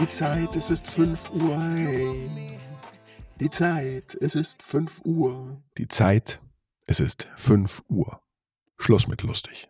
Die Zeit, es ist 5 Uhr. Hey. Die Zeit, es ist 5 Uhr. Die Zeit, es ist 5 Uhr. Schluss mit lustig.